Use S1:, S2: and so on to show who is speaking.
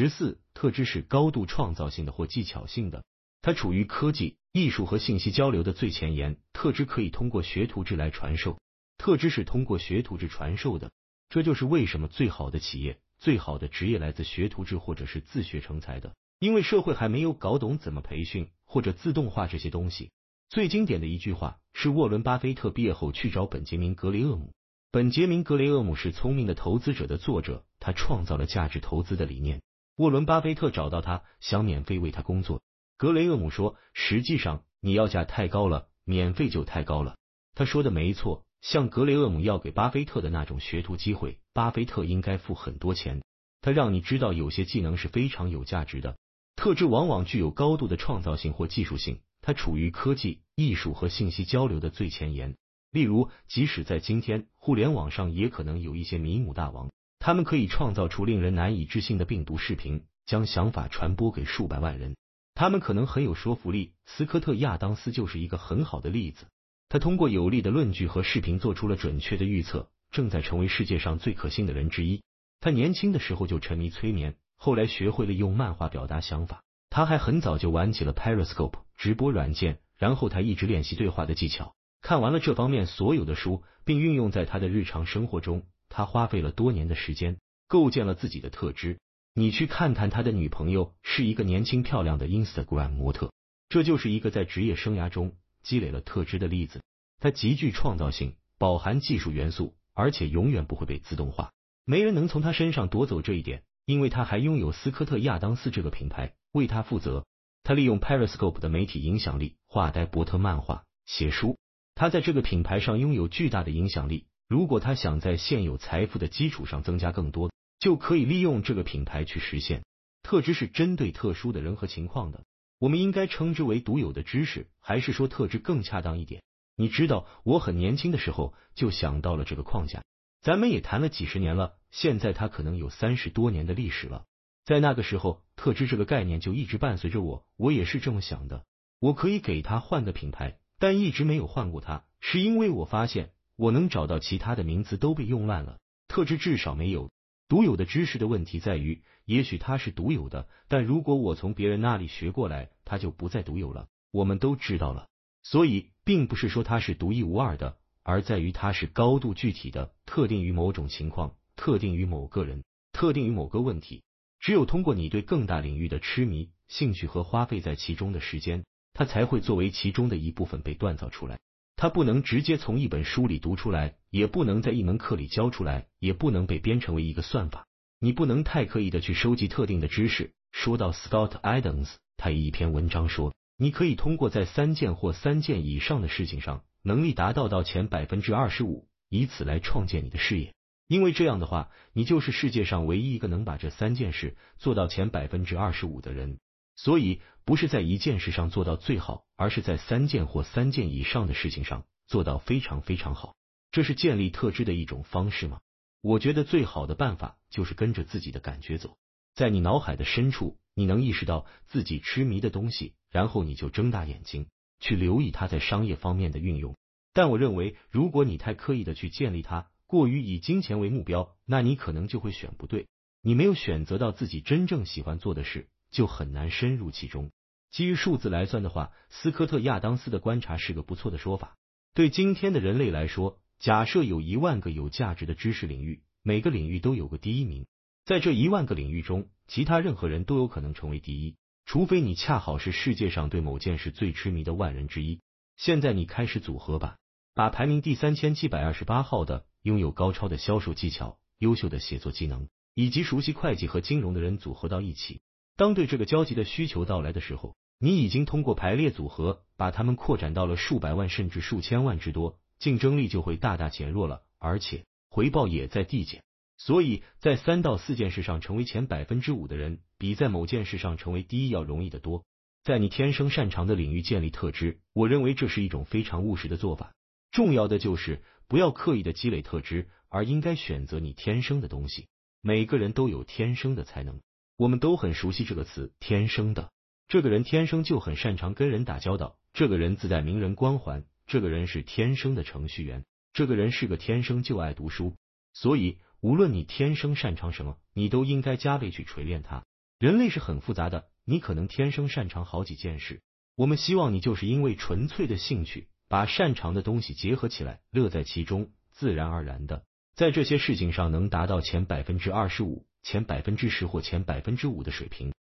S1: 十四，特质是高度创造性的或技巧性的，它处于科技、艺术和信息交流的最前沿。特质可以通过学徒制来传授，特质是通过学徒制传授的。这就是为什么最好的企业、最好的职业来自学徒制或者是自学成才的，因为社会还没有搞懂怎么培训或者自动化这些东西。最经典的一句话是沃伦·巴菲特毕业后去找本杰明·格雷厄姆。本杰明·格雷厄姆是《聪明的投资者》的作者，他创造了价值投资的理念。沃伦·巴菲特找到他，想免费为他工作。格雷厄姆说：“实际上，你要价太高了，免费就太高了。”他说的没错。像格雷厄姆要给巴菲特的那种学徒机会，巴菲特应该付很多钱。他让你知道有些技能是非常有价值的，特质往往具有高度的创造性或技术性，它处于科技、艺术和信息交流的最前沿。例如，即使在今天，互联网上也可能有一些迷母大王，他们可以创造出令人难以置信的病毒视频，将想法传播给数百万人。他们可能很有说服力，斯科特·亚当斯就是一个很好的例子。他通过有力的论据和视频做出了准确的预测，正在成为世界上最可信的人之一。他年轻的时候就沉迷催眠，后来学会了用漫画表达想法。他还很早就玩起了 Periscope 直播软件，然后他一直练习对话的技巧。看完了这方面所有的书，并运用在他的日常生活中。他花费了多年的时间，构建了自己的特质。你去看看他的女朋友，是一个年轻漂亮的 Instagram 模特。这就是一个在职业生涯中。积累了特质的例子，他极具创造性，饱含技术元素，而且永远不会被自动化。没人能从他身上夺走这一点，因为他还拥有斯科特亚当斯这个品牌为他负责。他利用 Periscope 的媒体影响力，画呆伯特漫画，写书。他在这个品牌上拥有巨大的影响力。如果他想在现有财富的基础上增加更多，就可以利用这个品牌去实现。特质是针对特殊的人和情况的。我们应该称之为独有的知识，还是说特质更恰当一点？你知道，我很年轻的时候就想到了这个框架。咱们也谈了几十年了，现在它可能有三十多年的历史了。在那个时候，特质这个概念就一直伴随着我，我也是这么想的。我可以给他换个品牌，但一直没有换过它，是因为我发现我能找到其他的名字都被用烂了，特质至少没有。独有的知识的问题在于，也许它是独有的，但如果我从别人那里学过来，它就不再独有了。我们都知道了，所以并不是说它是独一无二的，而在于它是高度具体的，特定于某种情况，特定于某个人，特定于某个问题。只有通过你对更大领域的痴迷、兴趣和花费在其中的时间，它才会作为其中的一部分被锻造出来。它不能直接从一本书里读出来，也不能在一门课里教出来，也不能被编成为一个算法。你不能太刻意的去收集特定的知识。说到 Scott Adams，他以一篇文章说，你可以通过在三件或三件以上的事情上能力达到到前百分之二十五，以此来创建你的事业。因为这样的话，你就是世界上唯一一个能把这三件事做到前百分之二十五的人。所以，不是在一件事上做到最好，而是在三件或三件以上的事情上做到非常非常好。这是建立特质的一种方式吗？我觉得最好的办法就是跟着自己的感觉走，在你脑海的深处，你能意识到自己痴迷的东西，然后你就睁大眼睛去留意它在商业方面的运用。但我认为，如果你太刻意的去建立它，过于以金钱为目标，那你可能就会选不对。你没有选择到自己真正喜欢做的事。就很难深入其中。基于数字来算的话，斯科特亚当斯的观察是个不错的说法。对今天的人类来说，假设有一万个有价值的知识领域，每个领域都有个第一名，在这一万个领域中，其他任何人都有可能成为第一，除非你恰好是世界上对某件事最痴迷的万人之一。现在你开始组合吧，把排名第三千七百二十八号的拥有高超的销售技巧、优秀的写作技能以及熟悉会计和金融的人组合到一起。当对这个交集的需求到来的时候，你已经通过排列组合把它们扩展到了数百万甚至数千万之多，竞争力就会大大减弱了，而且回报也在递减。所以在三到四件事上成为前百分之五的人，比在某件事上成为第一要容易得多。在你天生擅长的领域建立特质，我认为这是一种非常务实的做法。重要的就是不要刻意的积累特质，而应该选择你天生的东西。每个人都有天生的才能。我们都很熟悉这个词天生的。这个人天生就很擅长跟人打交道这个人自带名人光环这个人是天生的程序员这个人是个天生就爱读书。所以无论你天生擅长什么你都应该加倍去锤炼他人类是很复杂的你可能天生擅长好几件事。我们希望你就是因为纯粹的兴趣把擅长的东西结合起来乐在其中自然而然的。在这些事情上能达到前百分之二十五前百分之十或前百分之五的水平。